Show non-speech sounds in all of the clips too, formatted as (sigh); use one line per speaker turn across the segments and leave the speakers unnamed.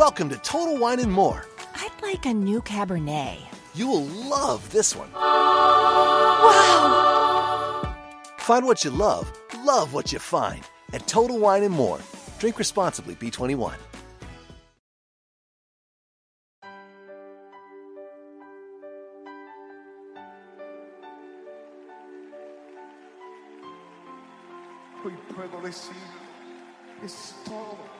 Welcome to Total Wine and More.
I'd like a new Cabernet.
You will love this one.
Wow!
Find what you love, love what you find at Total Wine and More. Drink responsibly, B21.
Hoy puedo decir, es todo.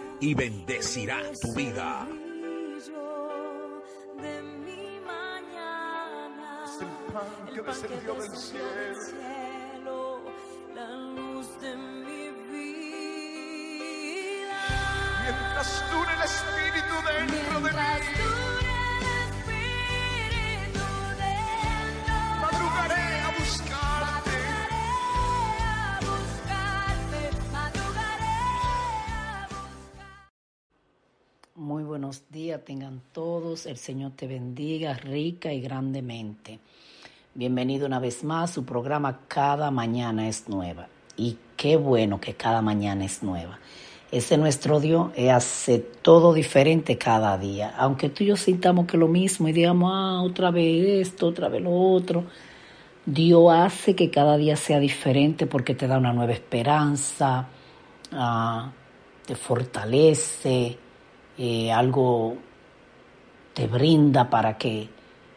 y bendecirá tu vida.
de mi mañana,
Es el pan que descendió del cielo.
la luz de mi vida.
Mientras dure el Espíritu dentro de mí,
tengan todos. El Señor te bendiga rica y grandemente. Bienvenido una vez más. Su programa Cada Mañana es Nueva. Y qué bueno que cada mañana es nueva. Ese nuestro Dios eh, hace todo diferente cada día. Aunque tú y yo sintamos que lo mismo y digamos, ah, otra vez esto, otra vez lo otro. Dios hace que cada día sea diferente porque te da una nueva esperanza, ah, te fortalece, eh, algo te brinda para que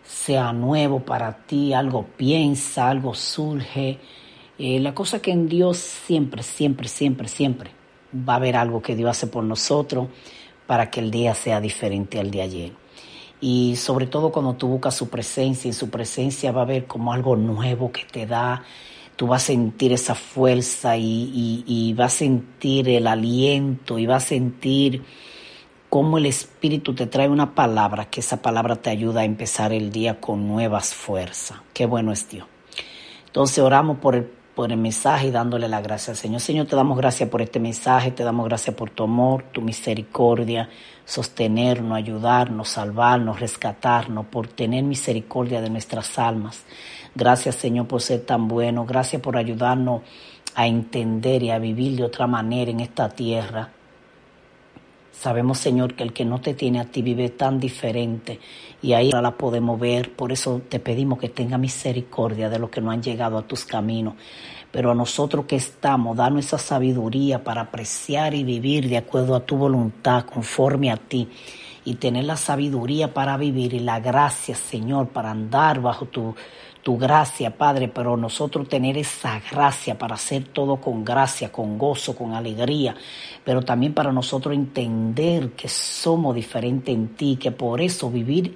sea nuevo para ti, algo piensa, algo surge. Eh, la cosa que en Dios siempre, siempre, siempre, siempre va a haber algo que Dios hace por nosotros para que el día sea diferente al de ayer. Y sobre todo cuando tú buscas su presencia, en su presencia va a haber como algo nuevo que te da, tú vas a sentir esa fuerza y, y, y vas a sentir el aliento y vas a sentir cómo el Espíritu te trae una palabra, que esa palabra te ayuda a empezar el día con nuevas fuerzas. Qué bueno es Dios. Entonces oramos por el, por el mensaje y dándole la gracia al Señor. Señor, te damos gracias por este mensaje, te damos gracias por tu amor, tu misericordia, sostenernos, ayudarnos, salvarnos, rescatarnos, por tener misericordia de nuestras almas. Gracias, Señor, por ser tan bueno. Gracias por ayudarnos a entender y a vivir de otra manera en esta tierra. Sabemos, Señor, que el que no te tiene a ti vive tan diferente y ahí la podemos ver. Por eso te pedimos que tenga misericordia de los que no han llegado a tus caminos. Pero a nosotros que estamos, danos esa sabiduría para apreciar y vivir de acuerdo a tu voluntad, conforme a ti. Y tener la sabiduría para vivir y la gracia, Señor, para andar bajo tu, tu gracia, Padre, pero nosotros tener esa gracia para hacer todo con gracia, con gozo, con alegría, pero también para nosotros entender que somos diferentes en ti, que por eso vivir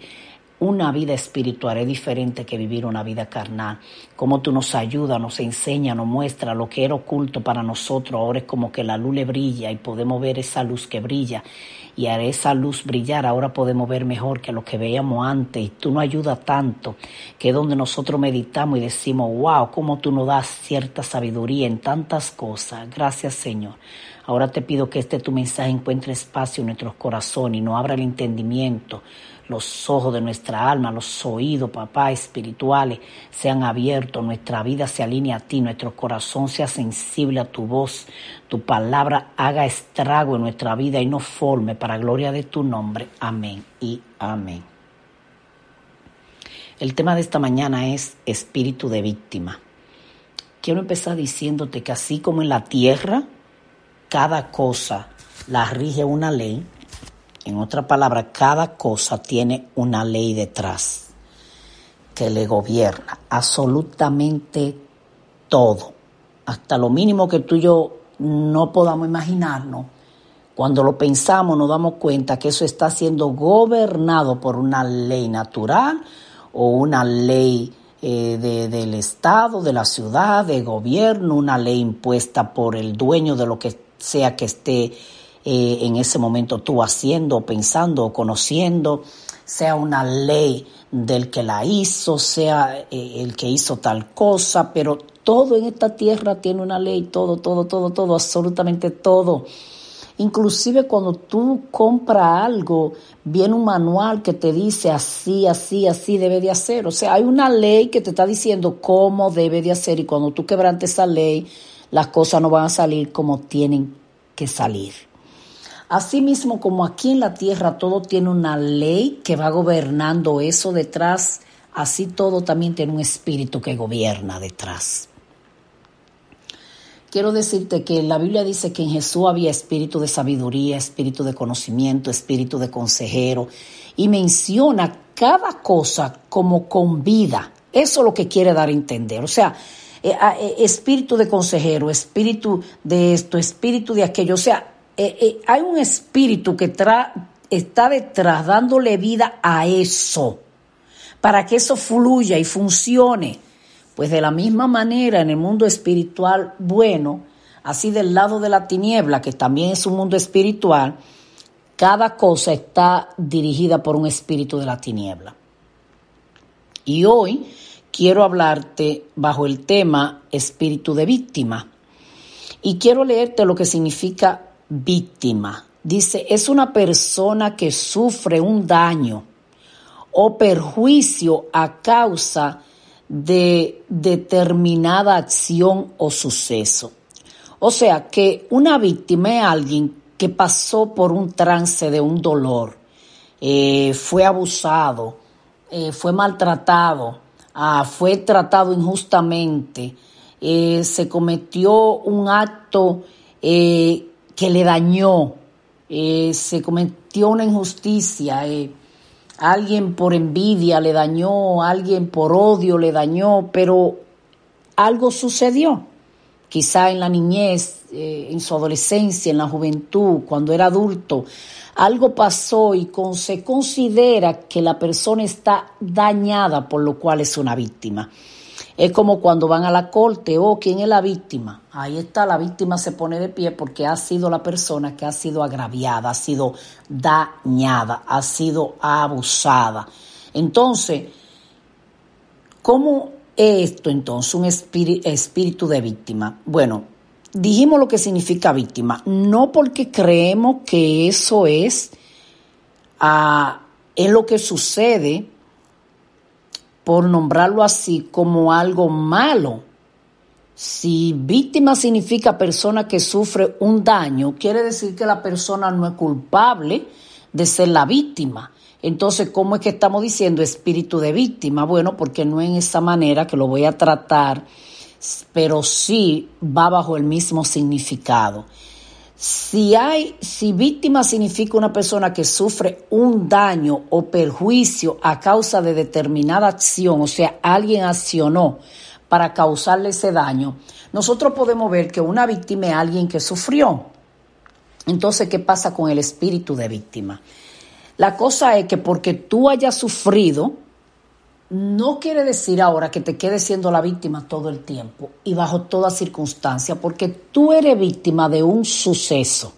una vida espiritual es diferente que vivir una vida carnal. Como tú nos ayudas, nos enseña, nos muestra lo que era oculto para nosotros. Ahora es como que la luz le brilla y podemos ver esa luz que brilla. Y a esa luz brillar, ahora podemos ver mejor que lo que veíamos antes. Y tú nos ayudas tanto que es donde nosotros meditamos y decimos, wow, cómo tú nos das cierta sabiduría en tantas cosas. Gracias, Señor. Ahora te pido que este tu mensaje encuentre espacio en nuestros corazones y nos abra el entendimiento los ojos de nuestra alma, los oídos, papá, espirituales, sean abiertos, nuestra vida se alinee a ti, nuestro corazón sea sensible a tu voz, tu palabra haga estrago en nuestra vida y nos forme para gloria de tu nombre. Amén y amén. El tema de esta mañana es espíritu de víctima. Quiero empezar diciéndote que así como en la tierra, cada cosa la rige una ley, en otra palabra, cada cosa tiene una ley detrás que le gobierna absolutamente todo, hasta lo mínimo que tú y yo no podamos imaginarnos. Cuando lo pensamos nos damos cuenta que eso está siendo gobernado por una ley natural o una ley eh, de, del Estado, de la ciudad, de gobierno, una ley impuesta por el dueño de lo que sea que esté eh, en ese momento tú haciendo, pensando o conociendo, sea una ley del que la hizo, sea eh, el que hizo tal cosa, pero todo en esta tierra tiene una ley, todo, todo, todo, todo, absolutamente todo. Inclusive cuando tú compras algo, viene un manual que te dice así, así, así debe de hacer. O sea, hay una ley que te está diciendo cómo debe de hacer y cuando tú quebrantes esa ley, las cosas no van a salir como tienen que salir. Asimismo, como aquí en la tierra todo tiene una ley que va gobernando eso detrás, así todo también tiene un espíritu que gobierna detrás. Quiero decirte que la Biblia dice que en Jesús había espíritu de sabiduría, espíritu de conocimiento, espíritu de consejero y menciona cada cosa como con vida. Eso es lo que quiere dar a entender. O sea, eh, ah, eh, espíritu de consejero, espíritu de esto, espíritu de aquello. O sea, eh, hay un espíritu que está detrás dándole vida a eso, para que eso fluya y funcione. Pues de la misma manera en el mundo espiritual bueno, así del lado de la tiniebla, que también es un mundo espiritual, cada cosa está dirigida por un espíritu de la tiniebla. Y hoy quiero hablarte bajo el tema espíritu de víctima. Y quiero leerte lo que significa víctima. Dice, es una persona que sufre un daño o perjuicio a causa de determinada acción o suceso. O sea que una víctima es alguien que pasó por un trance de un dolor, eh, fue abusado, eh, fue maltratado, ah, fue tratado injustamente, eh, se cometió un acto que le dañó, se cometió una injusticia, alguien por envidia le dañó, alguien por odio le dañó, pero algo sucedió. Quizá en la niñez, eh, en su adolescencia, en la juventud, cuando era adulto, algo pasó y se considera que la persona está dañada, por lo cual es una víctima. Es como cuando van a la corte, oh, ¿quién es la víctima? Ahí está, la víctima se pone de pie porque ha sido la persona que ha sido agraviada, ha sido dañada, ha sido abusada. Entonces, ¿cómo es esto entonces, un espíritu de víctima? Bueno, dijimos lo que significa víctima, no porque creemos que eso es, ah, es lo que sucede, por nombrarlo así, como algo malo. Si víctima significa persona que sufre un daño, quiere decir que la persona no es culpable de ser la víctima. Entonces, ¿cómo es que estamos diciendo espíritu de víctima? Bueno, porque no en esa manera que lo voy a tratar, pero sí va bajo el mismo significado. Si hay, si víctima significa una persona que sufre un daño o perjuicio a causa de determinada acción, o sea, alguien accionó para causarle ese daño, nosotros podemos ver que una víctima es alguien que sufrió. Entonces, ¿qué pasa con el espíritu de víctima? La cosa es que porque tú hayas sufrido, no quiere decir ahora que te quedes siendo la víctima todo el tiempo y bajo toda circunstancia, porque tú eres víctima de un suceso.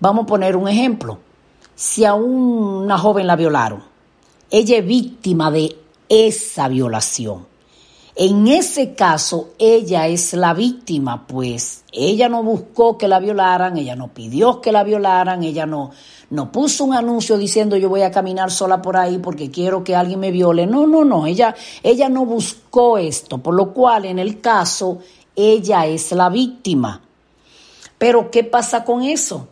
Vamos a poner un ejemplo. Si a una joven la violaron, ella es víctima de esa violación. En ese caso, ella es la víctima, pues ella no buscó que la violaran, ella no pidió que la violaran, ella no, no puso un anuncio diciendo yo voy a caminar sola por ahí porque quiero que alguien me viole. No, no, no, ella, ella no buscó esto, por lo cual en el caso ella es la víctima. Pero ¿qué pasa con eso?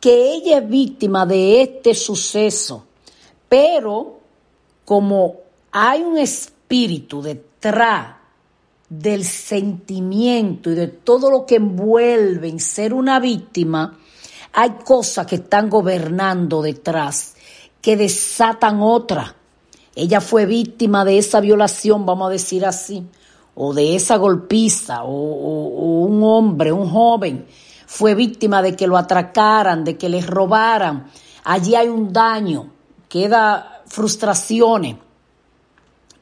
Que ella es víctima de este suceso, pero como hay un espíritu de del sentimiento y de todo lo que envuelve en ser una víctima, hay cosas que están gobernando detrás, que desatan otra. Ella fue víctima de esa violación, vamos a decir así, o de esa golpiza, o, un hombre, un joven, fue víctima de que lo atracaran, de que les robaran. Allí hay un daño, queda frustraciones.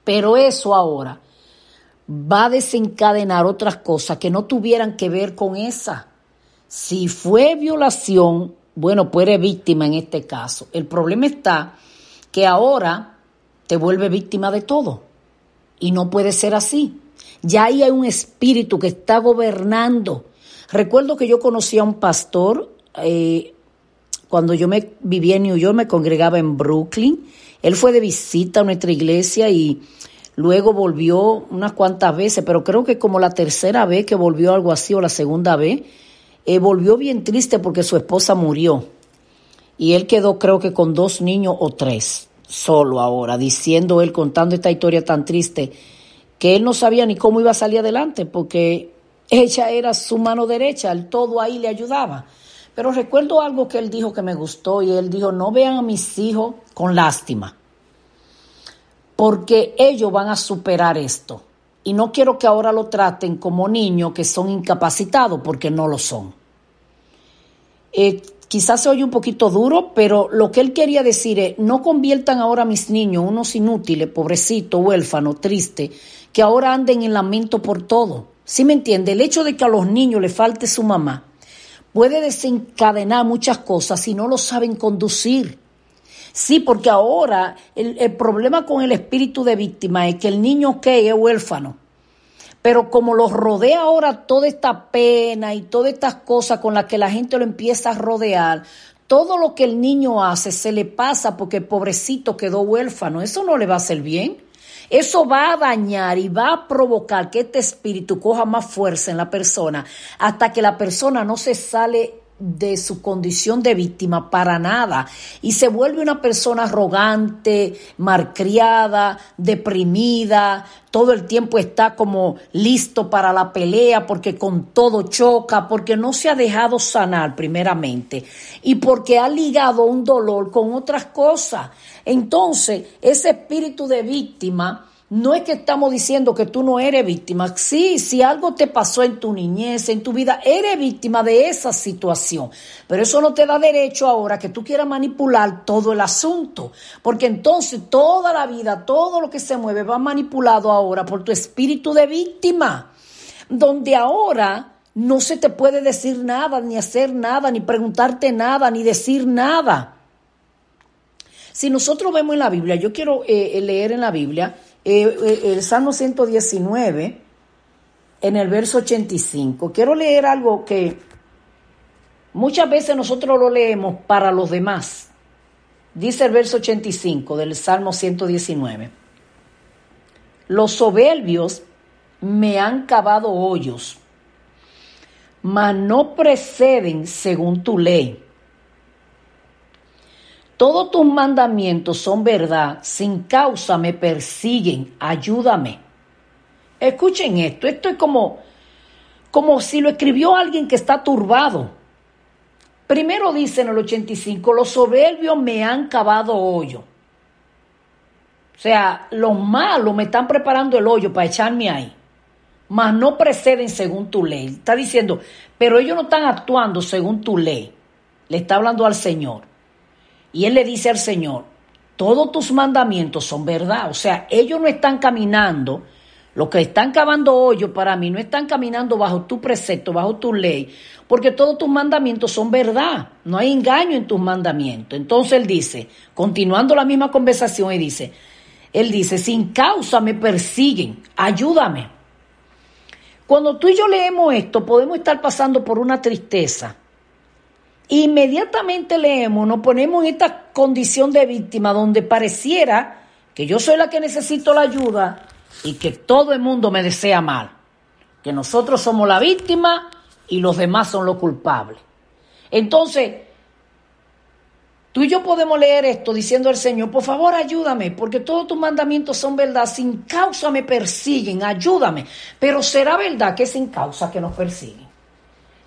Pero eso ahora va a desencadenar otras cosas que no tuvieran que ver con esa, Si fue violación, bueno, pues eres víctima en este caso. El problema está que ahora te vuelve víctima de todo. Y no puede ser así. Ya ahí hay un espíritu que está gobernando. Recuerdo que yo conocí a un pastor eh, cuando yo me vivía en New York, me congregaba en Brooklyn. Él fue de visita a nuestra iglesia y luego volvió unas cuantas veces, pero creo que como la tercera vez que volvió algo así o la segunda vez, eh, volvió bien triste porque su esposa murió. Y él quedó creo que con dos niños o tres, solo ahora, diciendo él, contando esta historia tan triste que él no sabía ni cómo iba a salir adelante, porque (laughs) ella era su mano derecha, el todo ahí le ayudaba. Pero recuerdo algo que él dijo que me gustó y él dijo, no vean a mis hijos con lástima, porque ellos van a superar esto. Y no quiero que ahora lo traten como niños que son incapacitados, porque no lo son. Eh, quizás se oye un poquito duro, pero lo que él quería decir es, no conviertan ahora a mis niños unos inútiles, pobrecitos, huérfanos, tristes, que ahora anden en lamento por todo. ¿Sí me entiende? El hecho de que a los niños le falte su mamá puede desencadenar muchas cosas si no lo saben conducir. Sí, porque ahora el, problema con el espíritu de víctima es que el niño que es huérfano, pero como los rodea ahora toda esta pena y todas estas cosas con las que la gente lo empieza a rodear, todo lo que el niño hace se le pasa porque el pobrecito quedó huérfano. Eso no le va a hacer bien. Eso va a dañar y va a provocar que este espíritu coja más fuerza en la persona hasta que la persona no se sale de su condición de víctima para nada. Y se vuelve una persona arrogante, marcriada, deprimida, todo el tiempo está como listo para la pelea porque con todo choca, porque no se ha dejado sanar primeramente. Y porque ha ligado un dolor con otras cosas. Entonces, ese espíritu de víctima no es que estamos diciendo que tú no eres víctima. Sí, si algo te pasó en tu niñez, en tu vida, eres víctima de esa situación. Pero eso no te da derecho ahora que tú quieras manipular todo el asunto. Porque entonces toda la vida, todo lo que se mueve va manipulado ahora por tu espíritu de víctima. Donde ahora no se te puede decir nada, ni hacer nada, ni preguntarte nada, ni decir nada. Si nosotros vemos en la Biblia, yo quiero eh, leer en la Biblia eh, eh, el Salmo 119, en el verso 85. Quiero leer algo que muchas veces nosotros lo leemos para los demás. Dice el verso 85 del Salmo 119. Los soberbios me han cavado hoyos, mas no preceden según tu ley. Todos tus mandamientos son verdad, sin causa me persiguen, ayúdame. Escuchen esto, esto es como, como si lo escribió alguien que está turbado. Primero dice en el 85, los soberbios me han cavado hoyo. O sea, los malos me están preparando el hoyo para echarme ahí. Mas no preceden según tu ley. Está diciendo, pero ellos no están actuando según tu ley. Le está hablando al Señor. Y él le dice al Señor, todos tus mandamientos son verdad. O sea, ellos no están caminando, los que están cavando hoyo para mí, no están caminando bajo tu precepto, bajo tu ley, porque todos tus mandamientos son verdad. No hay engaño en tus mandamientos. Entonces él dice, continuando la misma conversación, y dice, él dice, sin causa me persiguen, ayúdame. Cuando tú y yo leemos esto, podemos estar pasando por una tristeza Inmediatamente leemos, nos ponemos en esta condición de víctima donde pareciera que yo soy la que necesito la ayuda y que todo el mundo me desea mal, que nosotros somos la víctima y los demás son los culpables. Entonces, tú y yo podemos leer esto diciendo al Señor, por favor ayúdame, porque todos tus mandamientos son verdad, sin causa me persiguen, ayúdame, pero será verdad que sin causa que nos persiguen.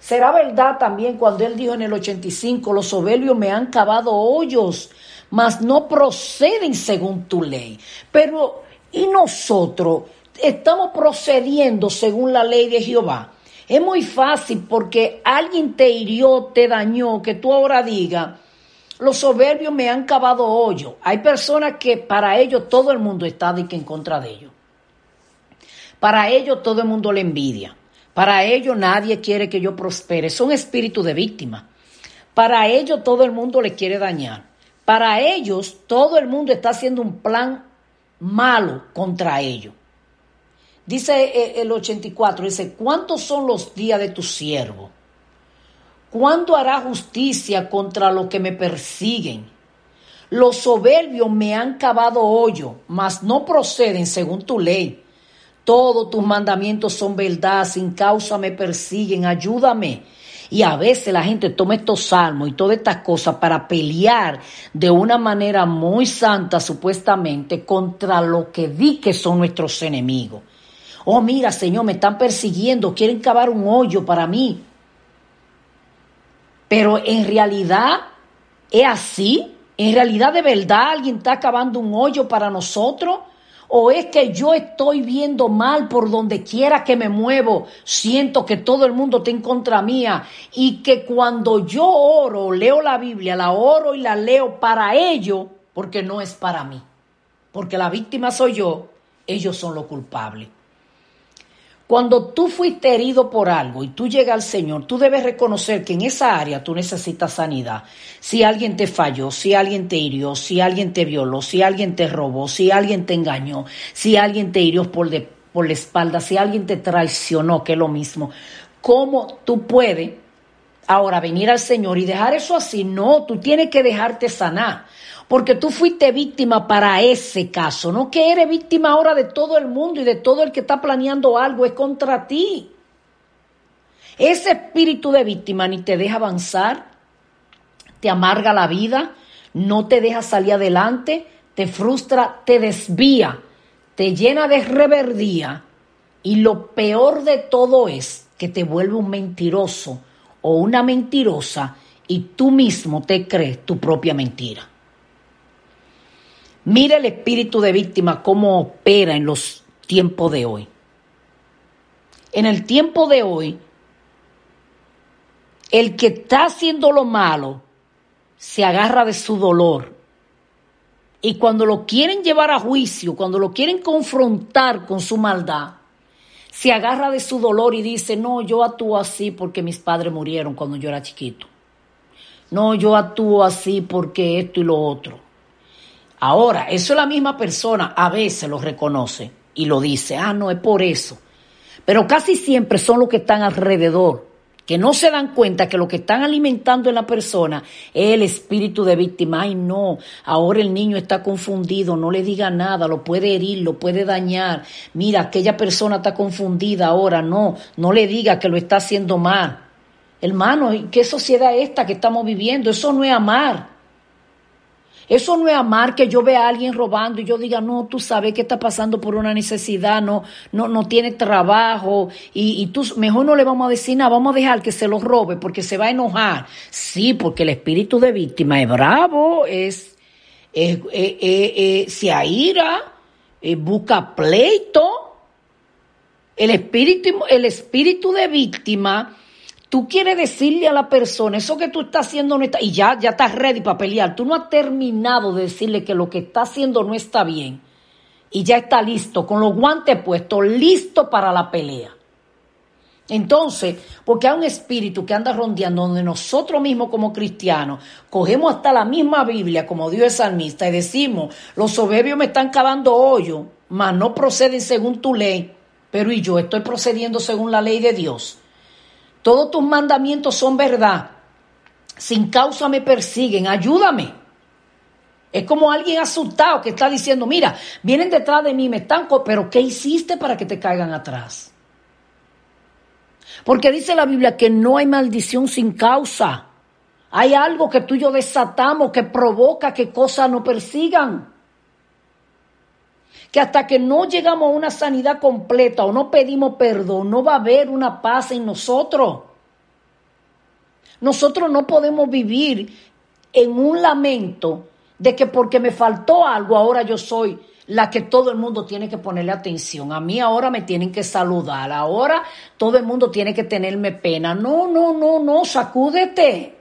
Será verdad también cuando él dijo en el 85, los soberbios me han cavado hoyos, mas no proceden según tu ley. Pero, ¿y nosotros estamos procediendo según la ley de Jehová? Es muy fácil porque alguien te hirió, te dañó, que tú ahora digas, los soberbios me han cavado hoyo. Hay personas que para ellos todo el mundo está de que en contra de ellos. Para ellos todo el mundo le envidia. Para ellos nadie quiere que yo prospere. Son espíritus de víctima. Para ellos todo el mundo le quiere dañar. Para ellos todo el mundo está haciendo un plan malo contra ellos. Dice eh, el 84, dice, ¿cuántos son los días de tu siervo? ¿Cuándo hará justicia contra los que me persiguen? Los soberbios me han cavado hoyo, mas no proceden según tu ley. Todos tus mandamientos son verdad, sin causa me persiguen, ayúdame. Y a veces la gente toma estos salmos y todas estas cosas para pelear de una manera muy santa, supuestamente, contra lo que di que son nuestros enemigos. Oh, mira, Señor, me están persiguiendo, quieren cavar un hoyo para mí. Pero en realidad es así. En realidad de verdad alguien está cavando un hoyo para nosotros. ¿O es que yo estoy viendo mal por donde quiera que me muevo? Siento que todo el mundo está en contra mía y que cuando yo oro, leo la Biblia, la oro y la leo para ello, porque no es para mí. Porque la víctima soy yo, ellos son los culpables. Cuando tú fuiste herido por algo y tú llegas al Señor, tú debes reconocer que en esa área tú necesitas sanidad. Si alguien te falló, si alguien te hirió, si alguien te violó, si alguien te robó, si alguien te engañó, si alguien te hirió por, por la espalda, si alguien te traicionó, que es lo mismo. ¿Cómo tú puedes ahora venir al Señor y dejar eso así? No, tú tienes que dejarte sanar porque tú fuiste víctima para ese caso, no que eres víctima ahora de todo el mundo y de todo el que está planeando algo, es contra ti. Ese espíritu de víctima ni te deja avanzar, te amarga la vida, no te deja salir adelante, te frustra, te desvía, te llena de reverdía y lo peor de todo es que te vuelve un mentiroso o una mentirosa y tú mismo te crees tu propia mentira. Mira el espíritu de víctima cómo opera en los tiempos de hoy. En el tiempo de hoy, el que está haciendo lo malo se agarra de su dolor. Y cuando lo quieren llevar a juicio, cuando lo quieren confrontar con su maldad, se agarra de su dolor y dice, no, yo actúo así porque mis padres murieron cuando yo era chiquito. No, yo actúo así porque esto y lo otro. Ahora, eso es la misma persona, a veces lo reconoce y lo dice, ah, no, es por eso. Pero casi siempre son los que están alrededor, que no se dan cuenta que lo que están alimentando en la persona es el espíritu de víctima. Ay, no, ahora el niño está confundido, no le diga nada, lo puede herir, lo puede dañar. Mira, aquella persona está confundida ahora, no, no le diga que lo está haciendo mal. Hermano, ¿qué sociedad es esta que estamos viviendo? Eso no es amar. Eso no es amar que yo vea a alguien robando y yo diga, no, tú sabes que está pasando por una necesidad, no, no, no tiene trabajo y, y tú mejor no le vamos a decir nada, vamos a dejar que se lo robe porque se va a enojar. Sí, porque el espíritu de víctima es bravo, es, es, se aira, busca pleito. El espíritu, el espíritu de víctima Tú quieres decirle a la persona, eso que tú estás haciendo no está, y ya, ya estás ready para pelear. Tú no has terminado de decirle que lo que está haciendo no está bien. Y ya está listo, con los guantes puestos, listo para la pelea. Entonces, porque hay un espíritu que anda rondeando donde nosotros mismos como cristianos cogemos hasta la misma Biblia como Dios es salmista y decimos, los soberbios me están cavando hoyo, mas no proceden según tu ley, pero y yo estoy procediendo según la ley de Dios. Todos tus mandamientos son verdad. Sin causa me persiguen. Ayúdame. Es como alguien asustado que está diciendo, mira, vienen detrás de mí, me están... Pero ¿qué hiciste para que te caigan atrás? Porque dice la Biblia que no hay maldición sin causa. Hay algo que tú y yo desatamos que provoca que cosas no persigan que hasta que no llegamos a una sanidad completa o no pedimos perdón, no va a haber una paz en nosotros. Nosotros no podemos vivir en un lamento de que porque me faltó algo, ahora yo soy la que todo el mundo tiene que ponerle atención. A mí ahora me tienen que saludar, ahora todo el mundo tiene que tenerme pena. No, no, no, no, sacúdete.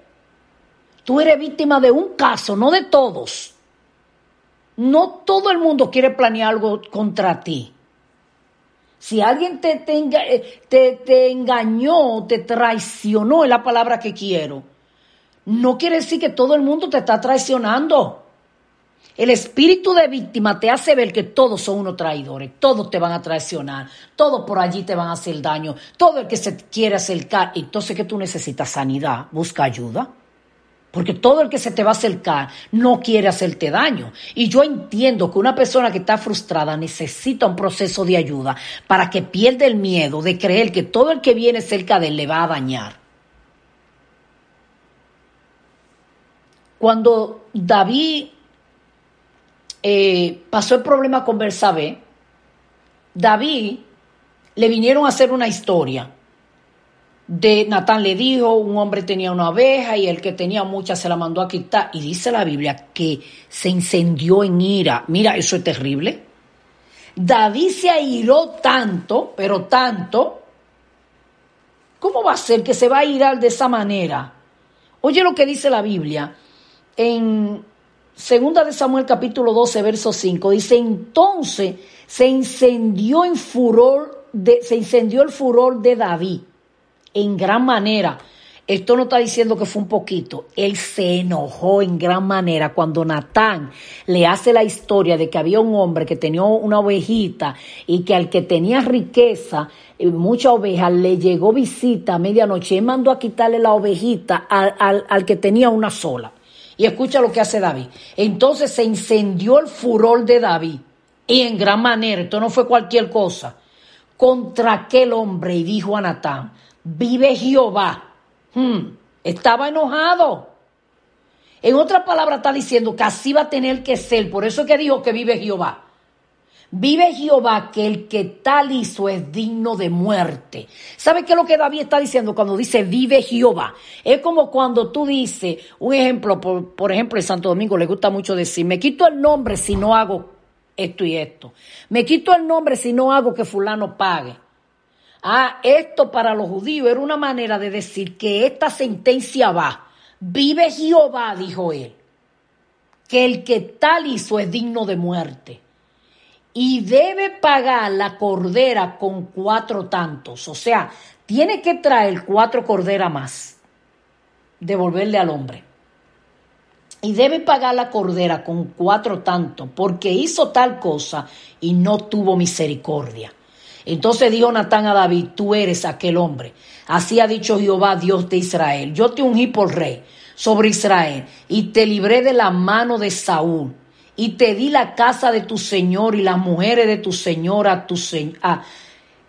Tú eres víctima de un caso, no de todos. No todo el mundo quiere planear algo contra ti. Si alguien te, te, eh, te, te engañó, te traicionó, es la palabra que quiero, no quiere decir que todo el mundo te está traicionando. El espíritu de víctima te hace ver que todos son unos traidores, todos te van a traicionar, todos por allí te van a hacer daño, todo el que se quiere acercar. Entonces que tú necesitas sanidad, busca ayuda. Porque todo el que se te va a acercar no quiere hacerte daño. Y yo entiendo que una persona que está frustrada necesita un proceso de ayuda para que pierda el miedo de creer que todo el que viene cerca de él le va a dañar. Cuando David eh, pasó el problema con Bersabé, David le vinieron a hacer una historia. De Natán le dijo, un hombre tenía una oveja y el que tenía muchas se la mandó a quitar. Y dice la Biblia que se incendió en ira. Mira, eso es terrible. David se airó tanto, pero tanto. ¿Cómo va a ser que se va a irar de esa manera? Oye lo que dice la Biblia en Segunda de Samuel capítulo 12, verso 5, dice, entonces se incendió en furor, de, se incendió el furor de David en gran manera. Esto no está diciendo que fue un poquito. Él se enojó en gran manera cuando Natán le hace la historia de que había un hombre que tenía una ovejita y que al que tenía riqueza, eh, mucha oveja, le llegó visita a medianoche. Él mandó a quitarle la ovejita al, al, al que tenía una sola. Y escucha lo que hace David. Entonces se incendió el furor de David. Y en gran manera, esto no fue cualquier cosa, contra aquel hombre y dijo a Natán, vive Jehová. Hmm, estaba enojado. En otra palabra está diciendo que así va a tener que ser. Por eso es que dijo que vive Jehová. Vive Jehová que el que tal hizo es digno de muerte. ¿Sabe qué es lo que David está diciendo cuando dice vive Jehová? Es como cuando tú dices, un ejemplo, por, por ejemplo, en Santo Domingo le gusta mucho decir, me quito el nombre si no hago esto y esto. Me quito el nombre si no hago que fulano pague. Ah, esto para los judíos era una manera de decir que esta sentencia va. Vive Jehová, dijo él, que el que tal hizo es digno de muerte y debe pagar la cordera con cuatro tantos. O sea, tiene que traer cuatro corderas más, devolverle al hombre. Y debe pagar la cordera con cuatro tantos, porque hizo tal cosa y no tuvo misericordia. Entonces dijo Natán a David, tú eres aquel hombre. Así ha dicho Jehová, Dios de Israel. Yo te ungí por rey sobre Israel y te libré de la mano de Saúl y te di la casa de tu señor y las mujeres de tu señor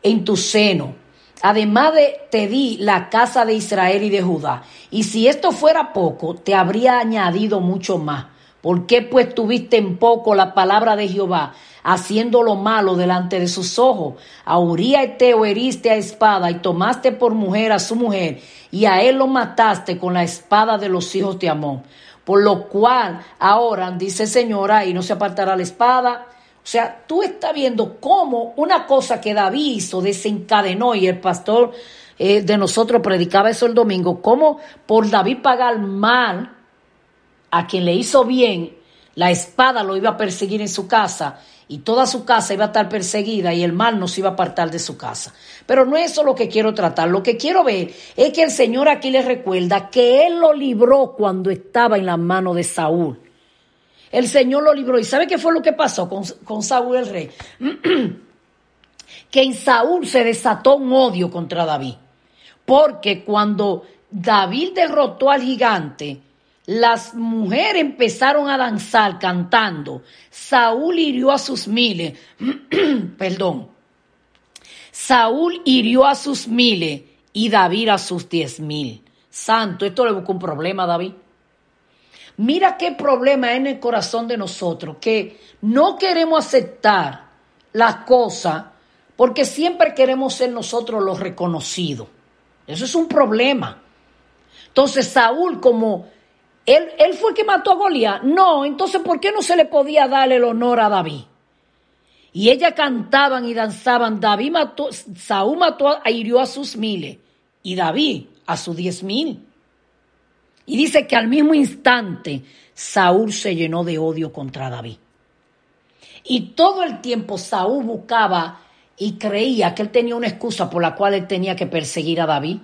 en tu seno. Además de te di la casa de Israel y de Judá. Y si esto fuera poco, te habría añadido mucho más. ¿Por qué pues tuviste en poco la palabra de Jehová, haciendo lo malo delante de sus ojos? A Uría Eteo heriste a espada y tomaste por mujer a su mujer, y a él lo mataste con la espada de los hijos de Amón. Por lo cual ahora, dice el Señor, ahí no se apartará la espada. O sea, tú estás viendo cómo una cosa que David hizo desencadenó, y el pastor eh, de nosotros predicaba eso el domingo, cómo por David pagar mal a quien le hizo bien, la espada lo iba a perseguir en su casa y toda su casa iba a estar perseguida y el mal no se iba a apartar de su casa. Pero no es eso lo que quiero tratar. Lo que quiero ver es que el Señor aquí les recuerda que Él lo libró cuando estaba en la mano de Saúl. El Señor lo libró. ¿Y sabe qué fue lo que pasó con, con Saúl el rey? (clears throat) que en Saúl se desató un odio contra David. Porque cuando David derrotó al gigante, las mujeres empezaron a danzar cantando. Saúl hirió a sus miles. (clears throat) Perdón. Saúl hirió a sus miles y David a sus diez mil. Santo, esto le buscó un problema a David. Mira qué problema hay en el corazón de nosotros, que no queremos aceptar las cosas porque siempre queremos ser nosotros los reconocidos. Eso es un problema. Entonces Saúl, como él, él fue el que mató a Goliat, no, entonces ¿por qué no se le podía dar el honor a David? Y ellas cantaban y danzaban. David mató, Saúl mató, hirió a sus miles y David a sus diez mil. Y dice que al mismo instante Saúl se llenó de odio contra David. Y todo el tiempo Saúl buscaba y creía que él tenía una excusa por la cual él tenía que perseguir a David,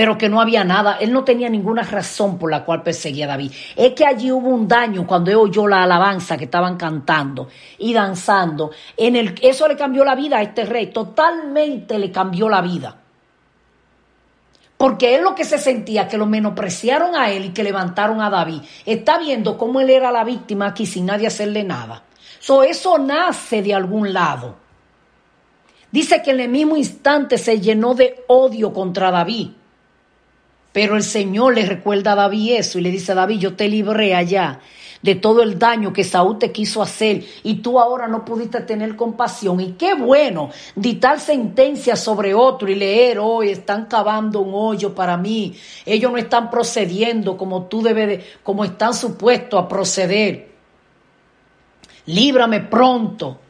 pero que no había nada, él no tenía ninguna razón por la cual perseguía a David. Es que allí hubo un daño cuando él oyó la alabanza que estaban cantando y danzando. En el, eso le cambió la vida a este rey, totalmente le cambió la vida. Porque él lo que se sentía, que lo menospreciaron a él y que levantaron a David. Está viendo cómo él era la víctima aquí sin nadie hacerle nada. So, eso nace de algún lado. Dice que en el mismo instante se llenó de odio contra David. Pero el Señor le recuerda a David eso y le dice, David, yo te libré allá de todo el daño que Saúl te quiso hacer y tú ahora no pudiste tener compasión. Y qué bueno dictar sentencia sobre otro y leer hoy están cavando un hoyo para mí. Ellos no están procediendo como tú debes, de, como están supuestos a proceder. Líbrame pronto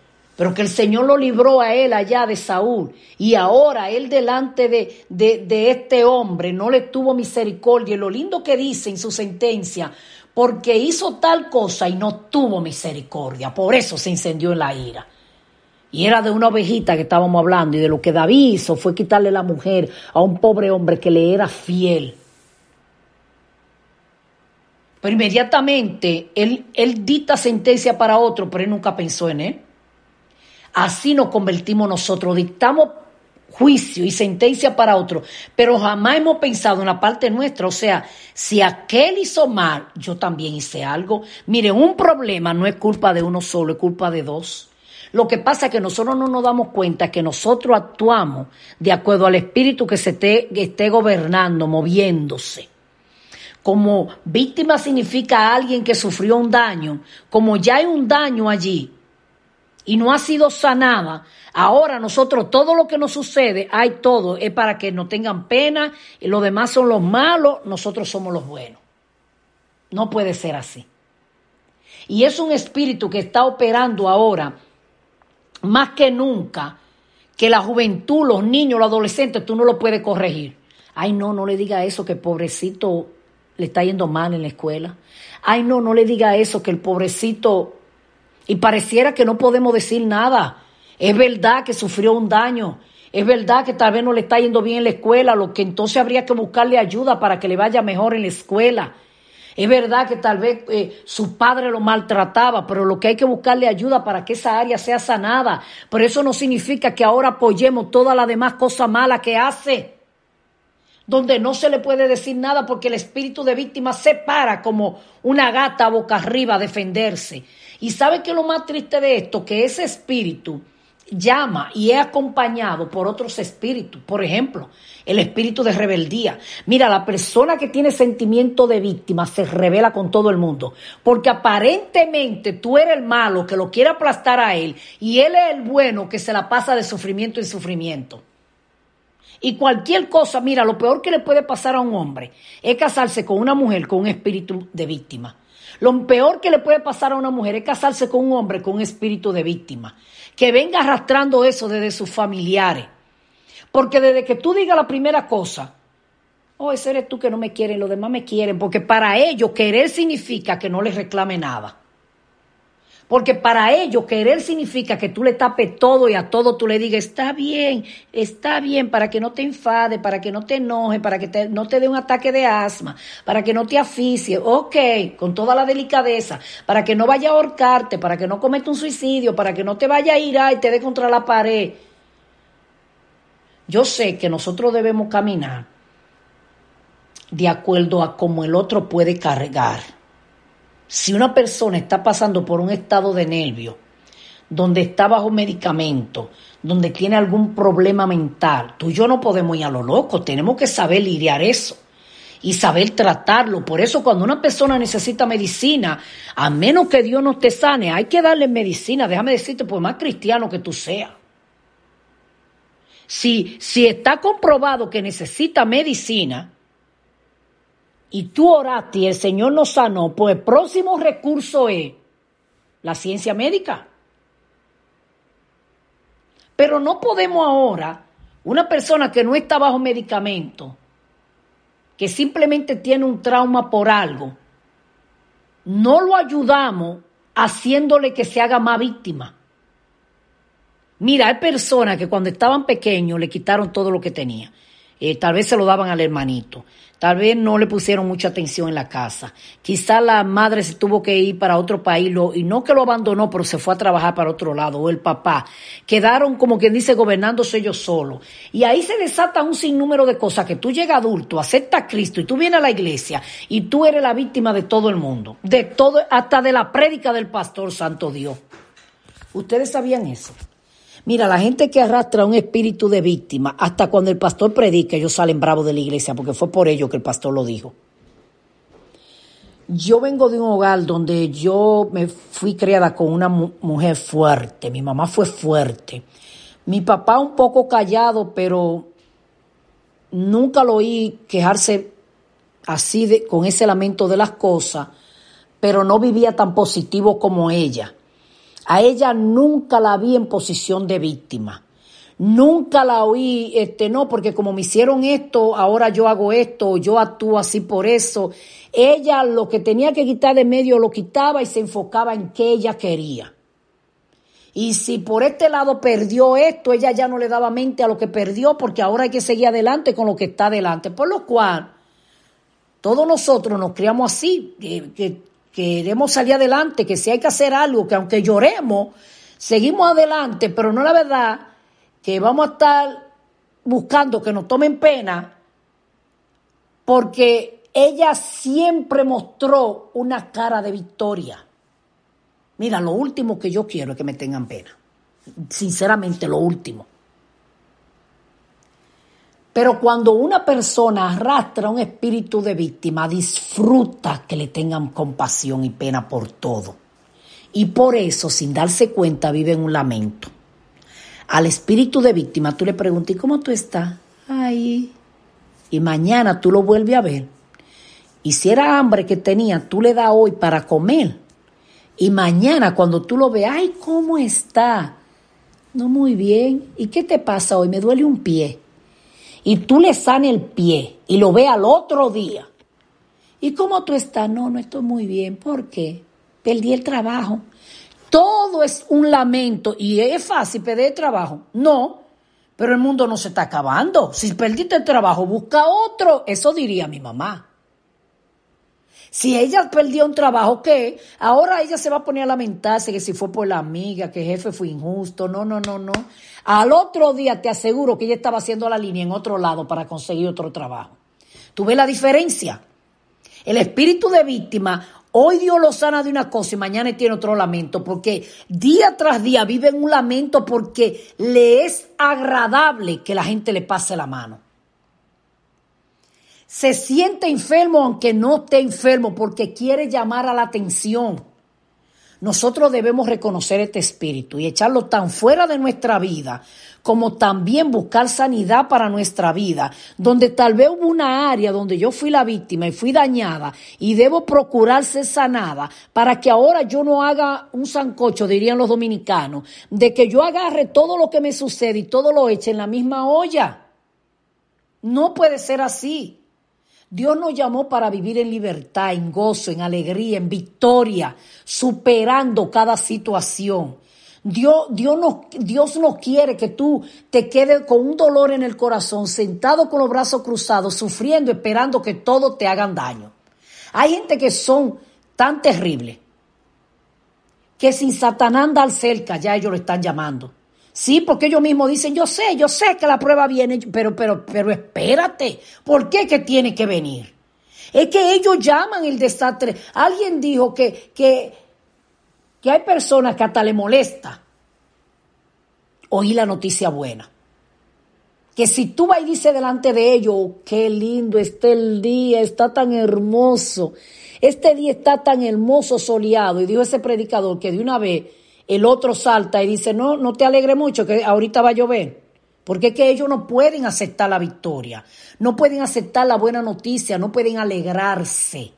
pero que el Señor lo libró a él allá de Saúl y ahora él delante de, de, este hombre no le tuvo misericordia. Y lo lindo que dice en su sentencia, porque hizo tal cosa y no tuvo misericordia, por eso se incendió en la ira. Y era de una ovejita que estábamos hablando y de lo que David hizo fue quitarle la mujer a un pobre hombre que le era fiel. Pero inmediatamente él, él dicta sentencia para otro, pero él nunca pensó en él. Así nos convertimos nosotros, dictamos juicio y sentencia para otro, pero jamás hemos pensado en la parte nuestra, o sea, si aquel hizo mal, yo también hice algo. Mire, un problema no es culpa de uno solo, es culpa de dos. Lo que pasa es que nosotros no nos damos cuenta que nosotros actuamos de acuerdo al espíritu que se esté, que esté gobernando, moviéndose. Como víctima significa alguien que sufrió un daño, como ya hay un daño allí, y no ha sido sanada, ahora nosotros todo lo que nos sucede, hay todo, es para que no tengan pena y los demás son los malos, nosotros somos los buenos. No puede ser así. Y es un espíritu que está operando ahora más que nunca, que la juventud, los niños, los adolescentes, tú no lo puedes corregir. Ay, no, no le diga eso, que el pobrecito le está yendo mal en la escuela. Ay, no, no le diga eso, que el pobrecito y pareciera que no podemos decir nada. Es verdad que sufrió un daño. Es verdad que tal vez no le está yendo bien en la escuela, lo que entonces habría que buscarle ayuda para que le vaya mejor en la escuela. Es verdad que tal vez eh, su padre lo maltrataba, pero lo que hay que buscarle ayuda para que esa área sea sanada. Pero eso no significa que ahora apoyemos todas las demás cosas malas que hace. Donde no se le puede decir nada porque el espíritu de víctima se para como una gata boca arriba a defenderse. Y sabe que lo más triste de esto, que ese espíritu llama y es acompañado por otros espíritus. Por ejemplo, el espíritu de rebeldía. Mira, la persona que tiene sentimiento de víctima se revela con todo el mundo, porque aparentemente tú eres el malo que lo quiere aplastar a él y él es el bueno que se la pasa de sufrimiento en sufrimiento. Y cualquier cosa, mira, lo peor que le puede pasar a un hombre es casarse con una mujer con un espíritu de víctima. Lo peor que le puede pasar a una mujer es casarse con un hombre con un espíritu de víctima, que venga arrastrando eso desde sus familiares. Porque desde que tú digas la primera cosa, oh, ese eres tú que no me quieren, los demás me quieren, porque para ellos querer significa que no les reclame nada. Porque para ellos querer significa que tú le tapes todo y a todo tú le digas, está bien, está bien, para que no te enfade, para que no te enoje, para que no te dé un ataque de asma, para que no te aficie, ok, con toda la delicadeza, para que no vaya a ahorcarte, para que no cometa un suicidio, para que no te vaya a ir y te dé contra la pared. Yo sé que nosotros debemos caminar de acuerdo a cómo el otro puede cargar si una persona está pasando por un estado de nervio, donde está bajo medicamento, donde tiene algún problema mental, tú y yo no podemos ir a lo loco, tenemos que saber lidiar eso y saber tratarlo. Por eso cuando una persona necesita medicina, a menos que Dios no te sane, hay que darle medicina. Déjame decirte, por más cristiano que tú seas. Si, si está comprobado que necesita medicina, y tú oraste y el Señor nos sanó, pues el próximo recurso es la ciencia médica. Pero no podemos ahora, una persona que no está bajo medicamento, que simplemente tiene un trauma por algo, no lo ayudamos haciéndole que se haga más víctima. Mira, hay personas que cuando estaban pequeños le quitaron todo lo que tenía. Eh, tal vez se lo daban al hermanito. Tal vez no le pusieron mucha atención en la casa. Quizá la madre se tuvo que ir para otro país y no que lo abandonó, pero se fue a trabajar para otro lado, o el papá. Quedaron, como quien dice, gobernándose ellos solos. Y ahí se desata un sinnúmero de cosas que tú llegas adulto, aceptas Cristo y tú vienes a la iglesia y tú eres la víctima de todo el mundo. De todo, hasta de la prédica del pastor Santo Dios. ¿Ustedes sabían eso? Mira, la gente que arrastra un espíritu de víctima, hasta cuando el pastor predica, ellos salen bravos de la iglesia, porque fue por ello que el pastor lo dijo. Yo vengo de un hogar donde yo me fui criada con una mu- mujer fuerte, mi mamá fue fuerte. Mi papá un poco callado, pero nunca lo oí quejarse así de, con ese lamento de las cosas, pero no vivía tan positivo como ella. A ella nunca la vi en posición de víctima. Nunca la oí, este, no, porque como me hicieron esto, ahora yo hago esto, yo actúo así por eso. Ella lo que tenía que quitar de medio lo quitaba y se enfocaba en qué ella quería. Y si por este lado perdió esto, ella ya no le daba mente a lo que perdió, porque ahora hay que seguir adelante con lo que está adelante. Por lo cual, todos nosotros nos criamos así, que, queremos salir adelante, que si hay que hacer algo, que aunque lloremos, seguimos adelante, pero no la verdad que vamos a estar buscando que nos tomen pena, porque ella siempre mostró una cara de victoria. Mira, lo último que yo quiero es que me tengan pena. Sinceramente, lo último. Pero cuando una persona arrastra un espíritu de víctima, disfruta que le tengan compasión y pena por todo. Y por eso, sin darse cuenta, vive en un lamento. Al espíritu de víctima tú le preguntas, ¿y cómo tú estás? Ay. Y mañana tú lo vuelves a ver. Y si era hambre que tenía, tú le das hoy para comer. Y mañana cuando tú lo veas, ay, ¿cómo está? No muy bien. ¿Y qué te pasa hoy? Me duele un pie. Y tú le sanes el pie y lo ve al otro día. ¿Y cómo tú estás? No, no estoy muy bien. ¿Por qué? Perdí el trabajo. Todo es un lamento y es fácil perder el trabajo. No, pero el mundo no se está acabando. Si perdiste el trabajo, busca otro. Eso diría mi mamá. Si ella perdió un trabajo, ¿qué? Ahora ella se va a poner a lamentarse que si fue por la amiga, que el jefe fue injusto. No, no, no, no. Al otro día te aseguro que ella estaba haciendo la línea en otro lado para conseguir otro trabajo. ¿Tú ves la diferencia? El espíritu de víctima, hoy Dios lo sana de una cosa y mañana tiene otro lamento, porque día tras día vive en un lamento porque le es agradable que la gente le pase la mano se siente enfermo aunque no esté enfermo porque quiere llamar a la atención. Nosotros debemos reconocer este espíritu y echarlo tan fuera de nuestra vida como también buscar sanidad para nuestra vida, donde tal vez hubo una área donde yo fui la víctima y fui dañada y debo procurar ser sanada para que ahora yo no haga un sancocho, dirían los dominicanos, de que yo agarre todo lo que me sucede y todo lo eche en la misma olla. No puede ser así. Dios nos llamó para vivir en libertad, en gozo, en alegría, en victoria, superando cada situación. Dios, Dios, no, Dios no quiere que tú te quedes con un dolor en el corazón, sentado con los brazos cruzados, sufriendo, esperando que todo te hagan daño. Hay gente que son tan terribles que sin Satanás andar cerca, ya ellos lo están llamando. Sí, porque ellos mismos dicen, yo sé, yo sé que la prueba viene, pero, pero, pero espérate, ¿por qué que tiene que venir? Es que ellos llaman el desastre. Alguien dijo que, que, que hay personas que hasta le molesta oír la noticia buena. Que si tú vas y dices delante de ellos, oh, qué lindo está el día, está tan hermoso, este día está tan hermoso soleado, y dijo ese predicador que de una vez el otro salta y dice, no, no te alegre mucho, que ahorita va a llover. Porque es que ellos no pueden aceptar la victoria, no pueden aceptar la buena noticia, no pueden alegrarse.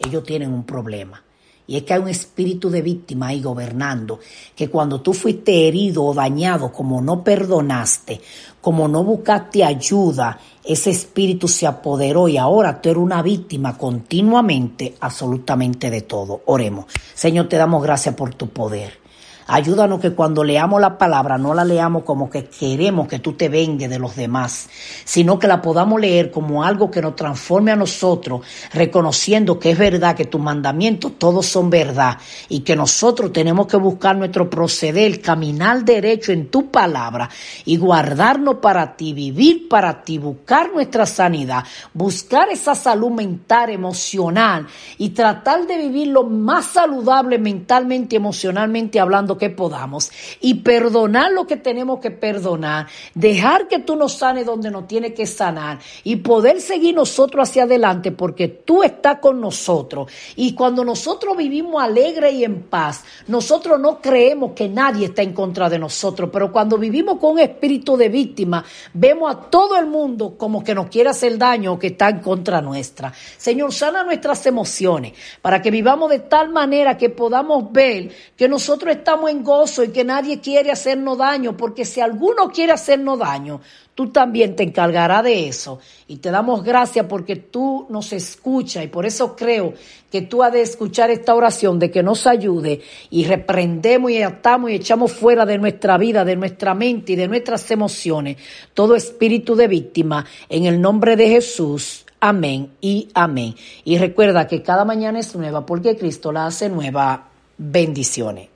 Ellos tienen un problema. Y es que hay un espíritu de víctima ahí gobernando, que cuando tú fuiste herido o dañado, como no perdonaste, como no buscaste ayuda, ese espíritu se apoderó y ahora tú eres una víctima continuamente, absolutamente de todo. Oremos. Señor, te damos gracias por tu poder. Ayúdanos que cuando leamos la palabra no la leamos como que queremos que tú te vengues de los demás, sino que la podamos leer como algo que nos transforme a nosotros, reconociendo que es verdad que tus mandamientos todos son verdad y que nosotros tenemos que buscar nuestro proceder, caminar derecho en tu palabra y guardarnos para ti, vivir para ti, buscar nuestra sanidad, buscar esa salud mental, emocional y tratar de vivir lo más saludable mentalmente, emocionalmente hablando que podamos y perdonar lo que tenemos que perdonar, dejar que tú nos sanes donde nos tiene que sanar y poder seguir nosotros hacia adelante porque tú estás con nosotros. Y cuando nosotros vivimos alegre y en paz, nosotros no creemos que nadie está en contra de nosotros, pero cuando vivimos con un espíritu de víctima, vemos a todo el mundo como que nos quiere hacer daño o que está en contra nuestra. Señor, sana nuestras emociones para que vivamos de tal manera que podamos ver que nosotros estamos en gozo y que nadie quiere hacernos daño, porque si alguno quiere hacernos daño, tú también te encargarás de eso. Y te damos gracias porque tú nos escuchas y por eso creo que tú has de escuchar esta oración de que nos ayude y reprendemos y atamos y echamos fuera de nuestra vida, de nuestra mente y de nuestras emociones todo espíritu de víctima en el nombre de Jesús. Amén y amén. Y recuerda que cada mañana es nueva porque Cristo la hace nueva. Bendiciones.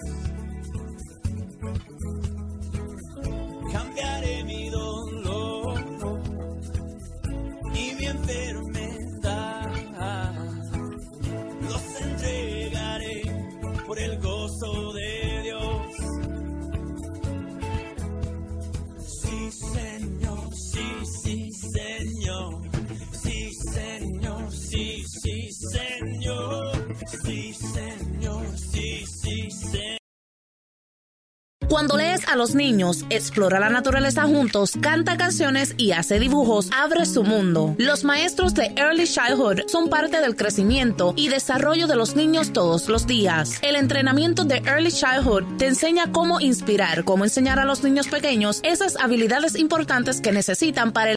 Cambiaré mi
Cuando lees a los niños, explora la naturaleza juntos, canta canciones y hace dibujos, abre su mundo. Los maestros de Early Childhood son parte del crecimiento y desarrollo de los niños todos los días. El entrenamiento de Early Childhood te enseña cómo inspirar, cómo enseñar a los niños pequeños esas habilidades importantes que necesitan para el